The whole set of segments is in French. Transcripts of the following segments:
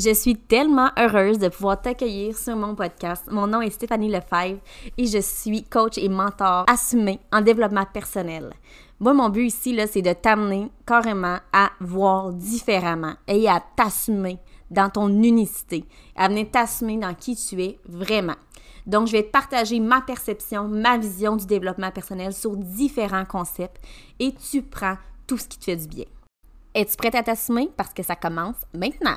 Je suis tellement heureuse de pouvoir t'accueillir sur mon podcast. Mon nom est Stéphanie Lefebvre et je suis coach et mentor assumé en développement personnel. Moi, mon but ici, là, c'est de t'amener carrément à voir différemment et à t'assumer dans ton unicité, à venir t'assumer dans qui tu es vraiment. Donc, je vais te partager ma perception, ma vision du développement personnel sur différents concepts et tu prends tout ce qui te fait du bien. Es-tu prête à t'assumer? Parce que ça commence maintenant?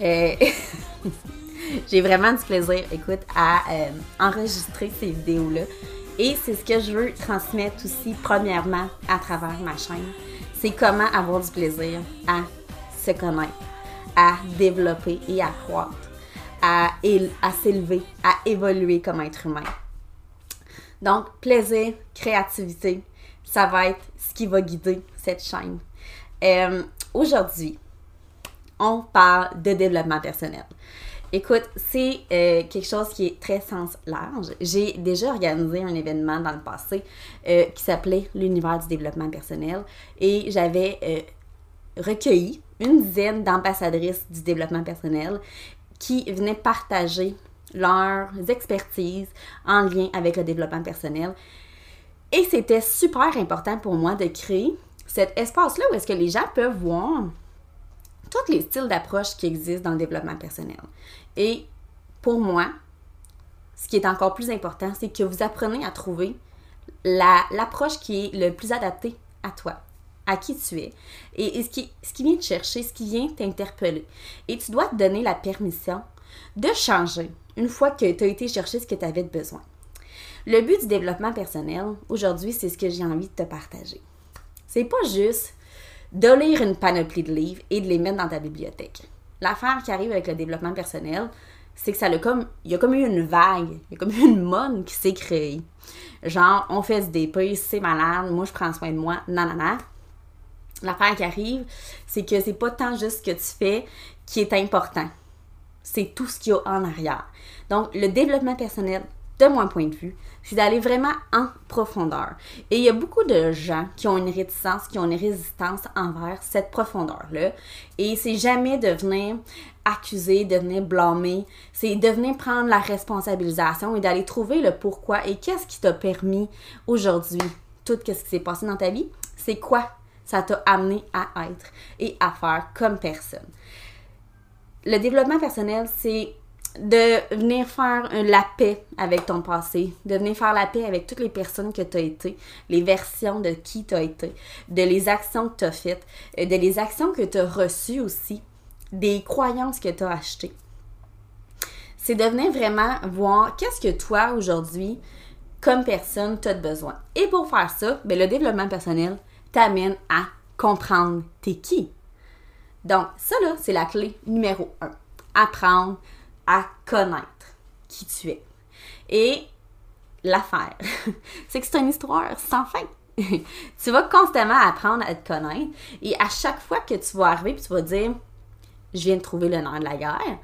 Euh, J'ai vraiment du plaisir, écoute, à euh, enregistrer ces vidéos-là. Et c'est ce que je veux transmettre aussi, premièrement, à travers ma chaîne. C'est comment avoir du plaisir à se connaître, à développer et à croître, à, à s'élever, à évoluer comme être humain. Donc, plaisir, créativité, ça va être ce qui va guider cette chaîne. Euh, Aujourd'hui, on parle de développement personnel. Écoute, c'est euh, quelque chose qui est très sens large. J'ai déjà organisé un événement dans le passé euh, qui s'appelait l'univers du développement personnel et j'avais euh, recueilli une dizaine d'ambassadrices du développement personnel qui venaient partager leurs expertises en lien avec le développement personnel. Et c'était super important pour moi de créer cet espace-là où est-ce que les gens peuvent voir tous les styles d'approche qui existent dans le développement personnel. Et pour moi, ce qui est encore plus important, c'est que vous apprenez à trouver l'approche qui est le plus adaptée à toi, à qui tu es, et, ce, qui, ce qui vient te chercher, ce qui vient t'interpeller. Et tu dois te donner la permission de changer une fois que tu as été chercher ce que tu avais besoin. Le but du développement personnel, aujourd'hui, c'est ce que j'ai envie de te partager. C'est pas juste de lire une panoplie de livres et de les mettre dans ta bibliothèque. L'affaire qui arrive avec le développement personnel, c'est que ça a comme, il y a comme eu une vague, il y a comme eu une mode qui s'est créée. Genre, on fait ce DP, c'est malade, moi je prends soin de moi, nanana. L'affaire qui arrive, c'est que c'est pas tant juste ce que tu fais qui est important. C'est tout ce qu'il y a en arrière. Donc, le développement personnel, de mon point de vue, c'est d'aller vraiment en profondeur. Et il y a beaucoup de gens qui ont une réticence, qui ont une résistance envers cette profondeur-là. Et c'est jamais de venir accuser, de venir blâmer, c'est de venir prendre la responsabilisation et d'aller trouver le pourquoi et qu'est-ce qui t'a permis aujourd'hui, tout ce qui s'est passé dans ta vie, c'est quoi ça t'a amené à être et à faire comme personne. Le développement personnel, c'est de venir faire la paix avec ton passé, de venir faire la paix avec toutes les personnes que tu as été, les versions de qui tu as été, de les actions que tu as faites, euh, de les actions que tu as reçues aussi, des croyances que tu as achetées. C'est de venir vraiment voir qu'est-ce que toi aujourd'hui, comme personne, tu as besoin. Et pour faire ça, ben, le développement personnel t'amène à comprendre t'es qui. Donc, ça là, c'est la clé numéro un. Apprendre à connaître qui tu es. Et l'affaire, c'est que c'est une histoire sans fin. tu vas constamment apprendre à te connaître et à chaque fois que tu vas arriver tu vas dire je viens de trouver le nom de la guerre,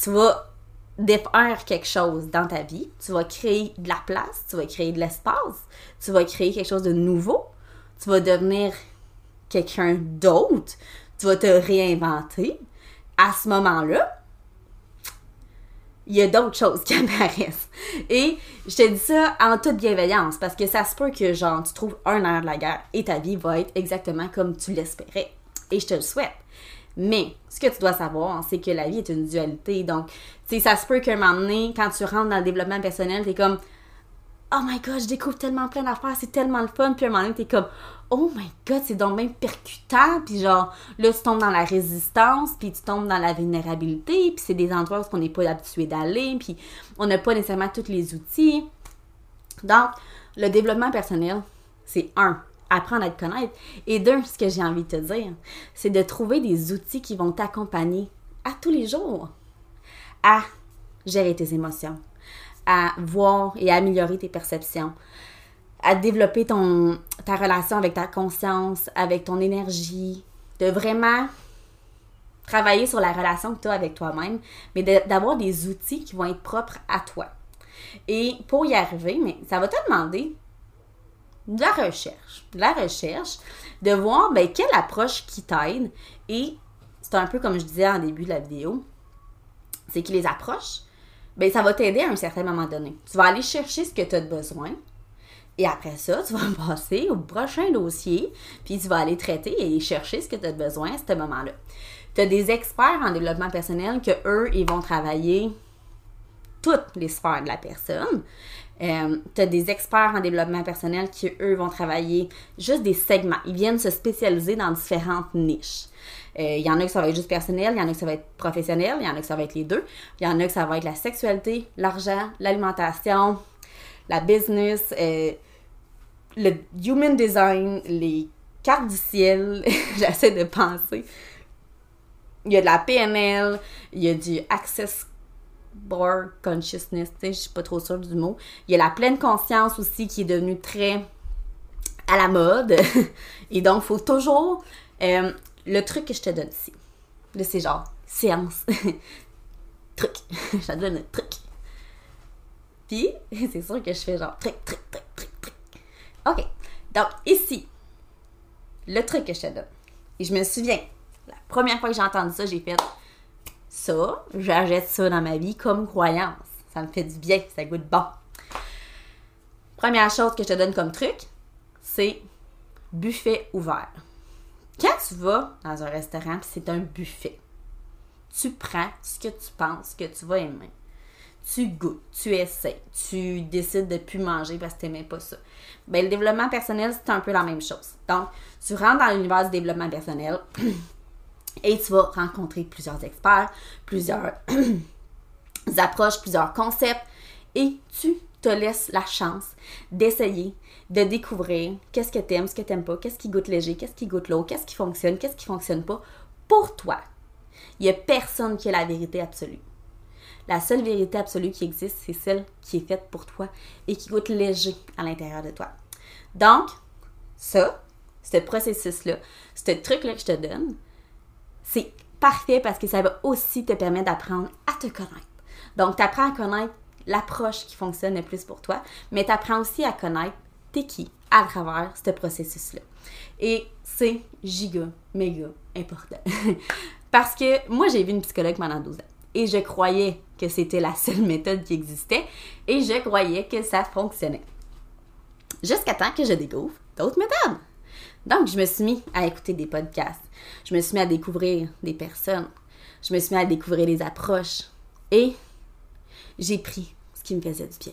tu vas défaire quelque chose dans ta vie, tu vas créer de la place, tu vas créer de l'espace, tu vas créer quelque chose de nouveau, tu vas devenir quelqu'un d'autre, tu vas te réinventer. À ce moment-là, il y a d'autres choses qui apparaissent. Et je te dis ça en toute bienveillance parce que ça se peut que, genre, tu trouves un air de la guerre et ta vie va être exactement comme tu l'espérais. Et je te le souhaite. Mais ce que tu dois savoir, c'est que la vie est une dualité. Donc, tu sais, ça se peut qu'un moment donné, quand tu rentres dans le développement personnel, t'es comme Oh my god, je découvre tellement plein d'affaires, c'est tellement le fun. Puis à un moment donné, t'es comme oh my god, c'est donc même percutant. Puis genre, là, tu tombes dans la résistance, puis tu tombes dans la vulnérabilité, puis c'est des endroits où on n'est pas habitué d'aller, puis on n'a pas nécessairement tous les outils. Donc, le développement personnel, c'est un, apprendre à te connaître. Et deux, ce que j'ai envie de te dire, c'est de trouver des outils qui vont t'accompagner à tous les jours à gérer tes émotions, à voir et améliorer tes perceptions, à développer ton, ta relation avec ta conscience, avec ton énergie, de vraiment travailler sur la relation que tu as avec toi-même, mais d'avoir des outils qui vont être propres à toi. Et pour y arriver, mais ça va te demander de la recherche, de la recherche, de voir ben, quelle approche qui t'aide. Et c'est un peu comme je disais en début de la vidéo, c'est que les approches, ben, ça va t'aider à un certain moment donné. Tu vas aller chercher ce que tu as besoin. Et après ça, tu vas passer au prochain dossier, puis tu vas aller traiter et chercher ce que tu as besoin à ce moment-là. Tu as des experts en développement personnel que eux, ils vont travailler toutes les sphères de la personne. Euh, tu as des experts en développement personnel qui, eux, vont travailler juste des segments. Ils viennent se spécialiser dans différentes niches. Euh, il y en a que ça va être juste personnel, il y en a que ça va être professionnel, il y en a que ça va être les deux. Il y en a que ça va être la sexualité, l'argent, l'alimentation, la business, euh, le human design, les cartes du ciel. J'essaie de penser. Il y a de la PNL, il y a du Access Board Consciousness, je suis pas trop sûre du mot. Il y a la pleine conscience aussi qui est devenue très à la mode. Et donc, il faut toujours euh, le truc que je te donne ici. C'est genre séance. truc. je te donne un truc. Puis, c'est sûr que je fais genre truc, truc, truc, truc, truc. OK. Donc, ici, le truc que je te donne. Et je me souviens, la première fois que j'ai entendu ça, j'ai fait ça, j'achète ça dans ma vie comme croyance. Ça me fait du bien, ça goûte bon. Première chose que je te donne comme truc, c'est buffet ouvert. Quand tu vas dans un restaurant, c'est un buffet. Tu prends ce que tu penses que tu vas aimer. Tu goûtes, tu essaies, tu décides de plus manger parce que tu n'aimais pas ça. Ben, le développement personnel, c'est un peu la même chose. Donc, tu rentres dans l'univers du développement personnel et tu vas rencontrer plusieurs experts, plusieurs approches, plusieurs concepts et tu te laisses la chance d'essayer, de découvrir qu'est-ce que tu aimes, ce que tu n'aimes pas, qu'est-ce qui goûte léger, qu'est-ce qui goûte l'eau, qu'est-ce qui fonctionne, qu'est-ce qui fonctionne pas pour toi. Il n'y a personne qui a la vérité absolue. La seule vérité absolue qui existe, c'est celle qui est faite pour toi et qui goûte léger à l'intérieur de toi. Donc, ça, ce processus-là, ce truc-là que je te donne, c'est parfait parce que ça va aussi te permettre d'apprendre à te connaître. Donc, tu apprends à connaître l'approche qui fonctionne le plus pour toi, mais tu apprends aussi à connaître t'es qui à travers ce processus-là. Et c'est giga, méga important. Parce que moi, j'ai vu une psychologue pendant 12 ans et je croyais que c'était la seule méthode qui existait et je croyais que ça fonctionnait. Jusqu'à temps que je découvre d'autres méthodes. Donc, je me suis mis à écouter des podcasts. Je me suis mis à découvrir des personnes. Je me suis mis à découvrir des approches. Et j'ai pris ce qui me faisait du bien.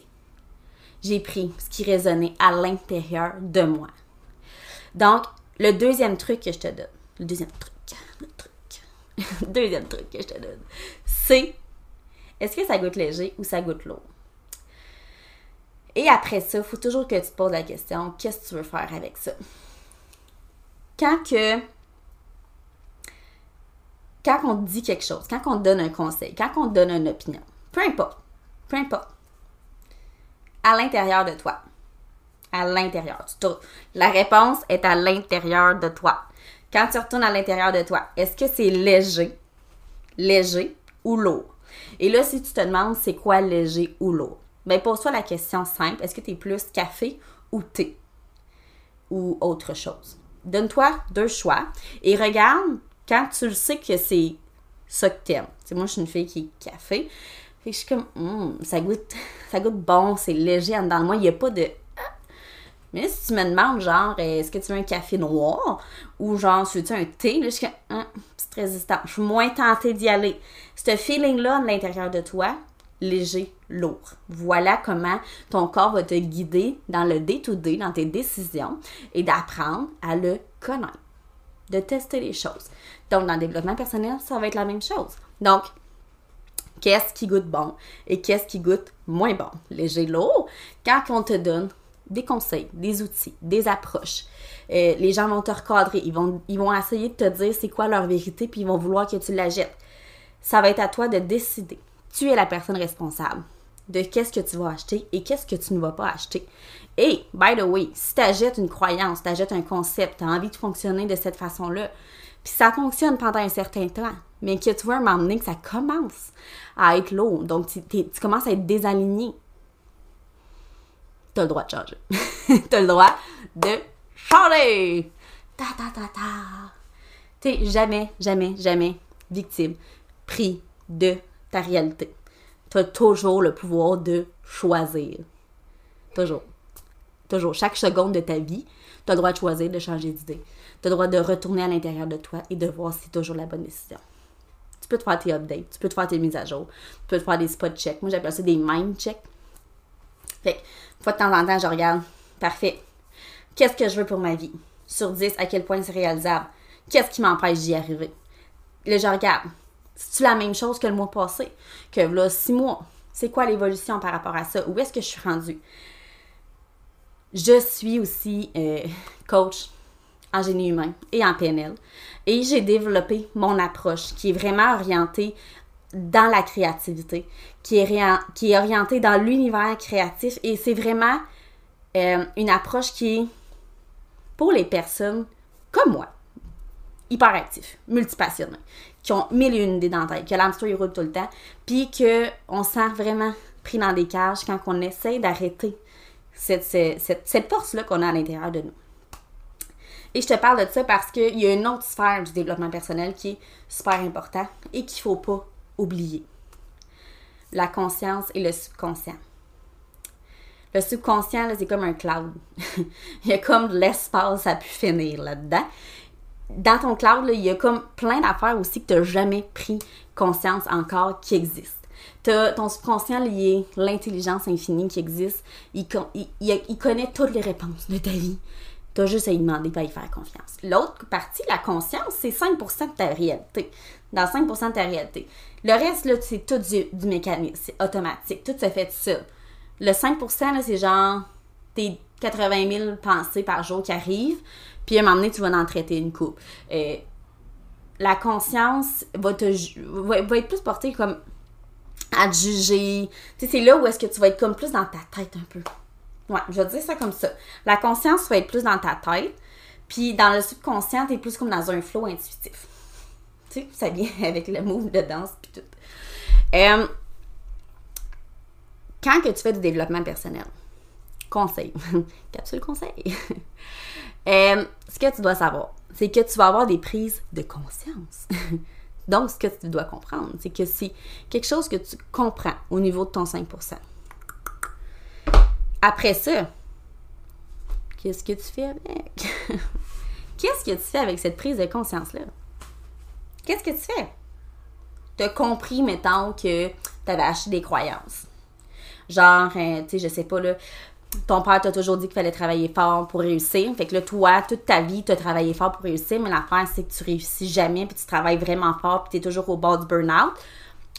J'ai pris ce qui résonnait à l'intérieur de moi. Donc, le deuxième truc que je te donne, le deuxième truc, le truc, deuxième truc que je te donne, c'est est-ce que ça goûte léger ou ça goûte lourd? Et après ça, il faut toujours que tu te poses la question, qu'est-ce que tu veux faire avec ça? Quand que quand on dit quelque chose, quand on donne un conseil, quand on donne une opinion, peu importe, peu importe, à l'intérieur de toi. À l'intérieur. La réponse est à l'intérieur de toi. Quand tu retournes à l'intérieur de toi, est-ce que c'est léger, léger ou lourd? Et là, si tu te demandes c'est quoi léger ou lourd, bien pose-toi la question simple, est-ce que tu es plus café ou thé? Ou autre chose? Donne-toi deux choix et regarde quand tu le sais que c'est ça que aimes. moi, je suis une fille qui est café. Fait je suis comme, hum, ça goûte, ça goûte bon, c'est léger en dedans de moi. Il n'y a pas de. Ah. Mais si tu me demandes, genre, est-ce que tu veux un café noir ou genre, tu veux un thé, là, je suis comme, hein, petite résistance. Je suis moins tentée d'y aller. Ce feeling-là, de l'intérieur de toi, léger, lourd. Voilà comment ton corps va te guider dans le day-to-day, dans tes décisions et d'apprendre à le connaître, de tester les choses. Donc, dans le développement personnel, ça va être la même chose. Donc, qu'est-ce qui goûte bon et qu'est-ce qui goûte moins bon, léger, lourd, quand on te donne des conseils, des outils, des approches. Euh, les gens vont te recadrer, ils vont, ils vont essayer de te dire c'est quoi leur vérité, puis ils vont vouloir que tu la jettes. ça va être à toi de décider. Tu es la personne responsable de qu'est-ce que tu vas acheter et qu'est-ce que tu ne vas pas acheter. Et, by the way, si tu achètes une croyance, tu achètes un concept, tu as envie de fonctionner de cette façon-là, puis ça fonctionne pendant un certain temps, mais que tu veux m'emmener que ça commence à être lourd, donc tu, commences à être désaligné, tu as le droit de changer. tu as le droit de changer! Ta ta ta ta! Tu jamais, jamais, jamais victime, pris de ta réalité tu as toujours le pouvoir de choisir. Toujours. Toujours. Chaque seconde de ta vie, tu as le droit de choisir de changer d'idée. Tu as le droit de retourner à l'intérieur de toi et de voir si c'est toujours la bonne décision. Tu peux te faire tes updates, tu peux te faire tes mises à jour, tu peux te faire des spot checks. Moi, j'appelle ça des mind checks. Fait que, fois de temps en temps, je regarde. Parfait. Qu'est-ce que je veux pour ma vie? Sur 10, à quel point c'est réalisable? Qu'est-ce qui m'empêche d'y arriver? Là, je regarde. C'est-tu la même chose que le mois passé? Que là, six mois? C'est quoi l'évolution par rapport à ça? Où est-ce que je suis rendue? Je suis aussi euh, coach en génie humain et en PNL. Et j'ai développé mon approche qui est vraiment orientée dans la créativité, qui est, orientée dans l'univers créatif. Et c'est vraiment euh, une approche qui est pour les personnes comme moi, hyperactifs, multipassionnés, qui ont mille et une idées dans la tête, que l'hamster roule tout le temps, puis qu'on sent vraiment pris dans des cages quand on essaie d'arrêter cette, cette, force-là qu'on a à l'intérieur de nous. Et je te parle de ça parce qu'il y a une autre sphère du développement personnel qui est super important et qu'il ne faut pas oublier. La conscience et le subconscient. Le subconscient, c'est comme un cloud. il y a comme de l'espace à pu finir là-dedans dans ton cloud, il y a comme plein d'affaires aussi que tu n'as jamais pris conscience encore qui existent. As ton subconscient lié, l'intelligence infinie qui existe, il, il, connaît toutes les réponses de ta vie. Tu as juste à y demander à y faire confiance. L'autre partie, la conscience, c'est 5% de ta réalité. Dans 5% de ta réalité. Le reste, là, c'est tout du, mécanisme, c'est automatique. Tout se fait de ça. Le 5%, c'est genre tes 80 000 pensées par jour qui arrivent. Puis à un moment donné, tu vas en traiter une coupe. Euh, la conscience va, être plus portée comme à te juger. Tu sais, c'est là où est-ce que tu vas être comme plus dans ta tête un peu. Ouais, je vais dire ça comme ça. La conscience va être plus dans ta tête. Puis dans le subconscient, t'es plus comme dans un flow intuitif. Tu sais, ça vient avec le move de danse puis tout. Euh, quand que tu fais du développement personnel, conseil, capsule conseil. Euh, ce que tu dois savoir, c'est que tu vas avoir des prises de conscience. Donc, ce que tu dois comprendre, c'est que c'est quelque chose que tu comprends au niveau de ton 5%. Après ça, qu'est-ce que tu fais avec? qu'est-ce que tu fais avec cette prise de conscience-là? Qu'est-ce que tu fais? Tu as compris, mettons, que tu avais acheté des croyances. Genre, euh, tu sais, je sais pas, là, ton père t'a toujours dit qu'il fallait travailler fort pour réussir. Fait que là, toi, toute ta vie, tu as travaillé fort pour réussir, mais l'affaire, c'est que tu réussis jamais, puis tu travailles vraiment fort, puis tu es toujours au bord du burn-out.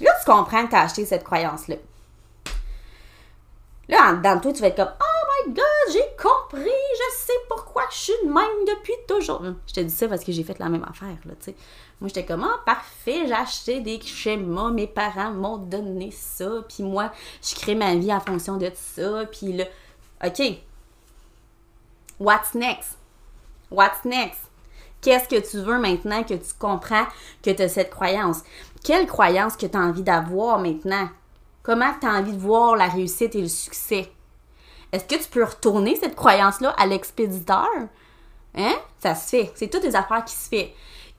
Là, tu comprends que tu as acheté cette croyance-là. Là, dans toi, tu vas être comme Oh my god, j'ai compris, je sais pourquoi je suis de même depuis toujours. Je te dis ça parce que j'ai fait la même affaire, là, tu sais. Moi, j'étais comme, ah, parfait, j'ai acheté des schémas, mes parents m'ont donné ça, puis moi, je crée ma vie en fonction de ça, puis là, OK. What's next? What's next? Qu'est-ce que tu veux maintenant que tu comprends que tu as cette croyance? Quelle croyance que tu as envie d'avoir maintenant? Comment tu as envie de voir la réussite et le succès? Est-ce que tu peux retourner cette croyance-là à l'expéditeur? Hein? Ça se fait. C'est toutes les affaires qui se font.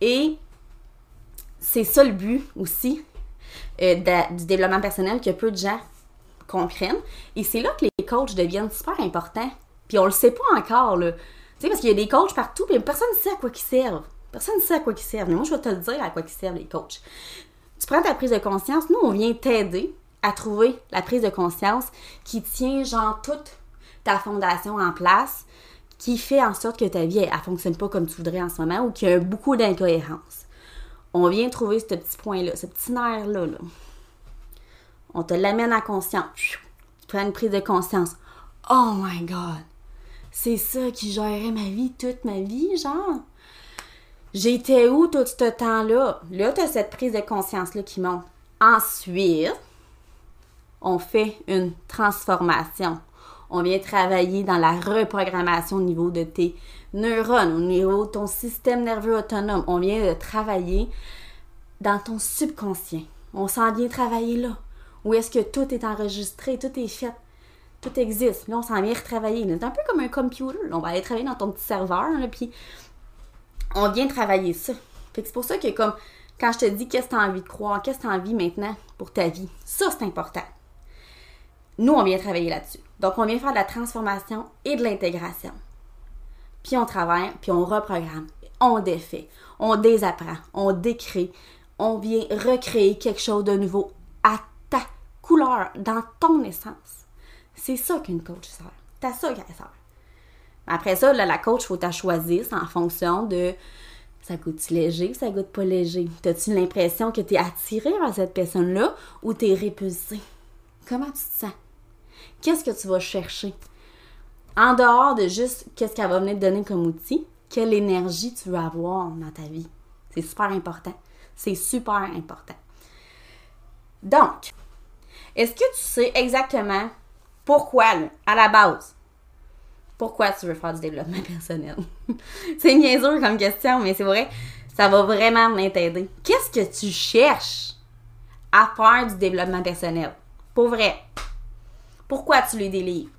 Et c'est ça le but aussi euh, du développement personnel que peu de gens comprennent. Et c'est là que les coachs deviennent super importants. Puis on le sait pas encore, là. Tu sais, parce qu'il y a des coachs partout, puis personne ne sait à quoi ils servent. Personne ne sait à quoi ils servent. Mais moi, je vais te le dire à quoi ils servent, les coachs. Tu prends ta prise de conscience. Nous, on vient t'aider à trouver la prise de conscience qui tient, genre, toute ta fondation en place, qui fait en sorte que ta vie, elle, fonctionne pas comme tu voudrais en ce moment ou qu'il y a beaucoup d'incohérences. On vient trouver ce petit point-là, ce petit nerf-là. Là. On te l'amène à conscience. Tu prends une prise de conscience. Oh my God! C'est ça qui gérerait ma vie toute ma vie, genre? J'étais où tout ce temps-là? Là, tu as cette prise de conscience-là qui monte. Ensuite, on fait une transformation. On vient travailler dans la reprogrammation au niveau de tes neurones, au niveau de ton système nerveux autonome. On vient de travailler dans ton subconscient. On s'en vient travailler là. Où est-ce que tout est enregistré, tout est fait, tout existe? Là, on s'en vient retravailler. C'est un peu comme un computer. On va aller travailler dans ton petit serveur, puis on vient travailler ça. Fait c'est pour ça que comme quand je te dis qu'est-ce que tu as envie de croire, qu'est-ce que tu as envie maintenant pour ta vie, ça c'est important. Nous, on vient travailler là-dessus. Donc, on vient faire de la transformation et de l'intégration. Puis on travaille, puis on reprogramme, on défait, on désapprend, on décrit, on vient recréer quelque chose de nouveau à couleur, dans ton essence. C'est ça qu'une coach sert. T'as ça qu'elle sert. Après ça, la coach, faut t'as choisir en fonction de ça goûte léger, ça goûte pas léger. T'as-tu l'impression que tu es attiré vers cette personne-là ou tu es répulsé? Comment tu te sens? Qu'est-ce que tu vas chercher? En dehors de juste qu'est-ce qu'elle va venir te donner comme outil, quelle énergie tu veux avoir dans ta vie? C'est super important. C'est super important. Donc, est-ce que tu sais exactement pourquoi, à la base, pourquoi tu veux faire du développement personnel? c'est niaiseux comme question, mais c'est vrai, ça va vraiment t'aider. Qu'est-ce que tu cherches à faire du développement personnel? Pour vrai. Pourquoi tu lis des livres?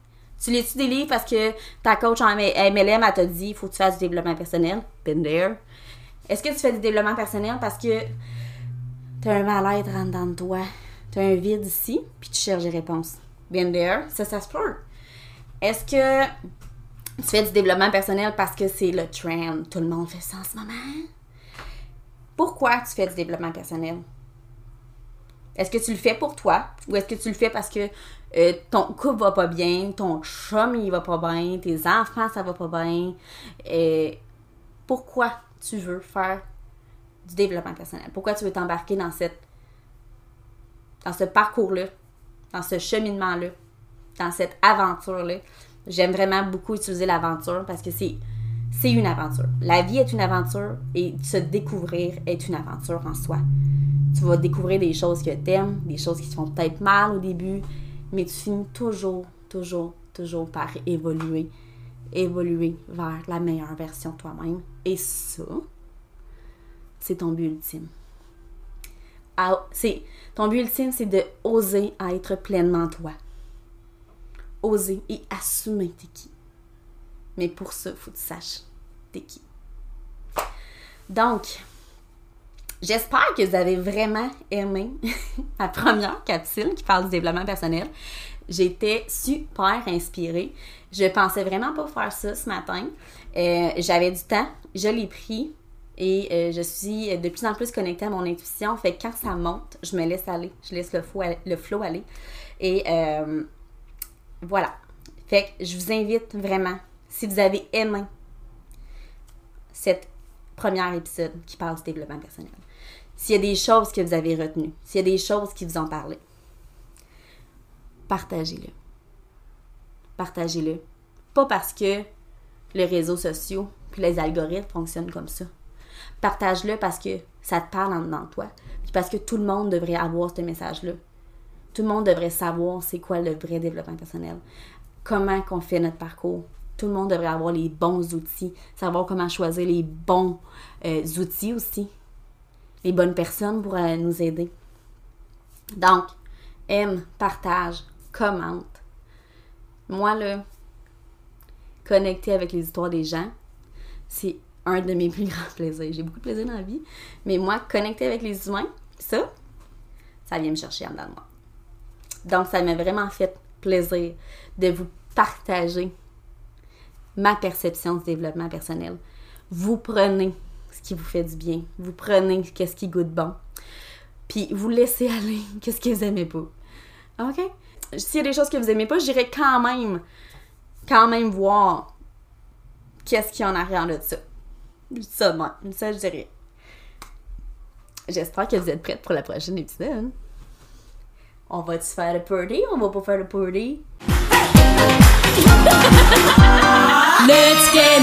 Tu lis-tu des livres parce que ta coach en MLM, a t'a dit, faut que tu fasses du développement personnel? Been there. Est-ce que tu fais du développement personnel parce que t'as un mal-être en dedans de toi? T'as un vide ici, puis tu cherches des réponses. Been there. Ça, ça se peut. Est-ce que tu fais du développement personnel parce que c'est le trend? Tout le monde fait ça en ce moment? Pourquoi tu fais du développement personnel? Est-ce que tu le fais pour toi? Ou est-ce que tu le fais parce que euh, ton couple va pas bien, ton chum il va pas bien, tes enfants ça va pas bien? Et pourquoi tu veux faire du développement personnel? Pourquoi tu veux t'embarquer dans cette dans ce parcours-là, dans ce cheminement-là, dans cette aventure-là? J'aime vraiment beaucoup utiliser l'aventure parce que c'est c'est une aventure. La vie est une aventure et se découvrir est une aventure en soi. Tu vas découvrir des choses que tu aimes, des choses qui te font peut-être mal au début, mais tu finis toujours, toujours, toujours par évoluer, évoluer vers la meilleure version de toi-même. Et ça, c'est ton but ultime. C'est, ton but ultime, c'est de oser être pleinement toi oser et assumer t'es qui. Mais pour ça, faut que tu saches t'es qui. Donc, j'espère que vous avez vraiment aimé ma première capsule qui parle du développement personnel. J'étais super inspirée. Je pensais vraiment pas faire ça ce matin. Euh, j'avais du temps, je l'ai pris et euh, je suis de plus en plus connectée à mon intuition. Fait que quand ça monte, je me laisse aller, je laisse le flow, le aller. Et euh, voilà. Fait que je vous invite vraiment, si vous avez aimé cette première épisode qui parle du développement personnel, s'il y a des choses que vous avez retenues, s'il y a des choses qui vous ont parlé, partagez-le. Partagez-le. Pas parce que les réseaux sociaux puis les algorithmes fonctionnent comme ça. Partage-le parce que ça te parle en dedans de toi. Puis parce que tout le monde devrait avoir ce message-là. Tout le monde devrait savoir c'est quoi le vrai développement personnel. Comment qu'on fait notre parcours. Tout le monde devrait avoir les bons outils, savoir comment choisir les bons euh, outils aussi. Les bonnes personnes pour euh, nous aider. Donc, aime, partage, commente. Moi, là, connecter avec les histoires des gens, c'est un de mes plus grands plaisirs. J'ai beaucoup de plaisir dans la vie, mais moi, connecter avec les humains, ça, ça vient me chercher en dedans de moi. Donc, ça m'a vraiment fait plaisir de vous partager ma perception du développement personnel. Vous prenez ce qui vous fait du bien. Vous prenez ce qui goûte bon. Puis vous laissez aller qu'est-ce que vous aimez pas. OK? S'il y a des choses que vous aimez pas, j'irai quand même, quand même voir qu'est-ce qu'il y a en arrière de ça. Ça, ça, je dirais. J'espère que vous êtes prêtes pour la prochaine épisode. On va-tu faire le party? On va pas faire le party? Let's get.